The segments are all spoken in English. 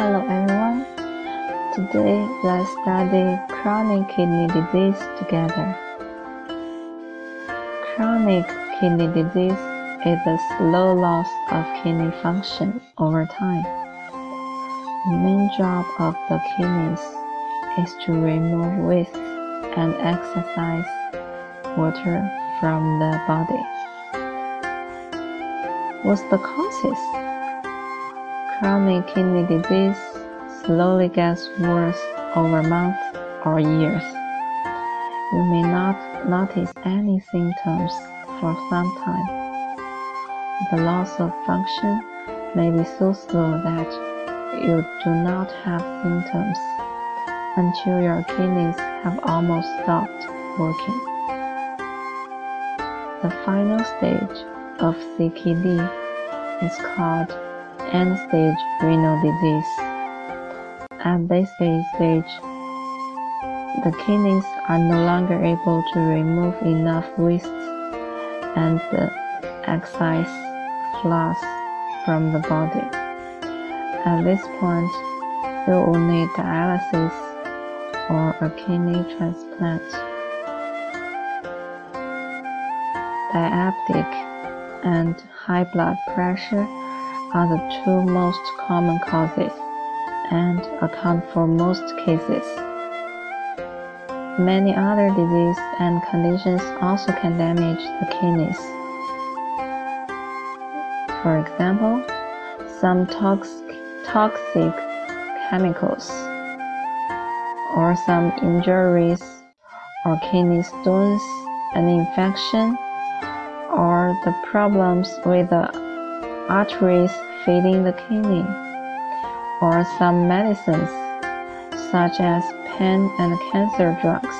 Hello everyone. Today let's study chronic kidney disease together. Chronic kidney disease is a slow loss of kidney function over time. The main job of the kidneys is to remove waste and exercise water from the body. What's the causes? Chronic kidney disease slowly gets worse over months or years. You may not notice any symptoms for some time. The loss of function may be so slow that you do not have symptoms until your kidneys have almost stopped working. The final stage of CKD is called end-stage renal disease. At this stage, the kidneys are no longer able to remove enough waste and excess fluid from the body. At this point, you will need dialysis or a kidney transplant. Diabetic and high blood pressure are the two most common causes and account for most cases. Many other diseases and conditions also can damage the kidneys. For example, some toxic, toxic chemicals or some injuries or kidney stones, an infection or the problems with the arteries feeding the kidney, or some medicines such as pain and cancer drugs,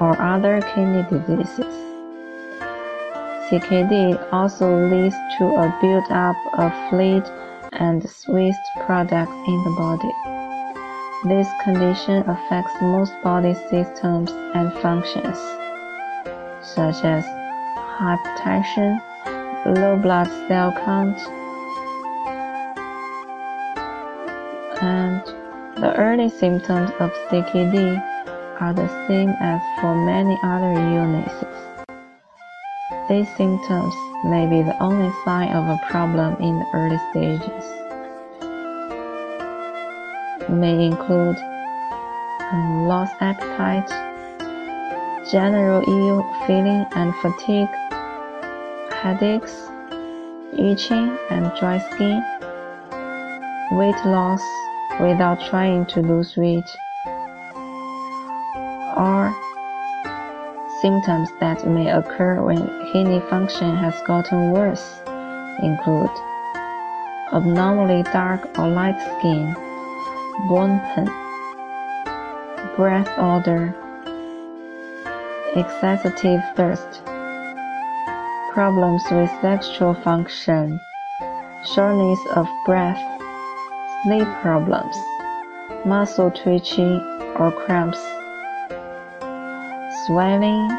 or other kidney diseases. CKD also leads to a buildup of fluid and waste products in the body. This condition affects most body systems and functions, such as hypertension, low blood cell count, and the early symptoms of CKD are the same as for many other illnesses. These symptoms may be the only sign of a problem in the early stages. May include lost appetite, general ill feeling and fatigue, headaches, itching and dry skin, weight loss without trying to lose weight, or symptoms that may occur when kidney function has gotten worse include abnormally dark or light skin, bone pain, breath odor, excessive thirst, problems with sexual function, shortness of breath, sleep problems, muscle twitching or cramps, swelling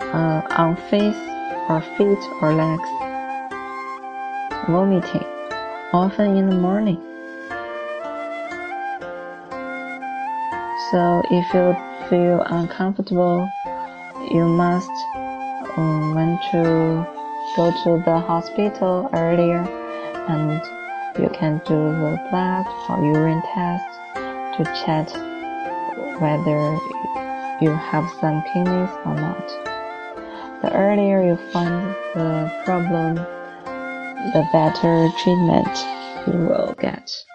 uh, on face or feet or legs, vomiting, often in the morning. So if you feel uncomfortable, you must um, to go to the hospital earlier and you can do the blood or urine test to check whether you have some kidneys or not. The earlier you find the problem, the better treatment you will get.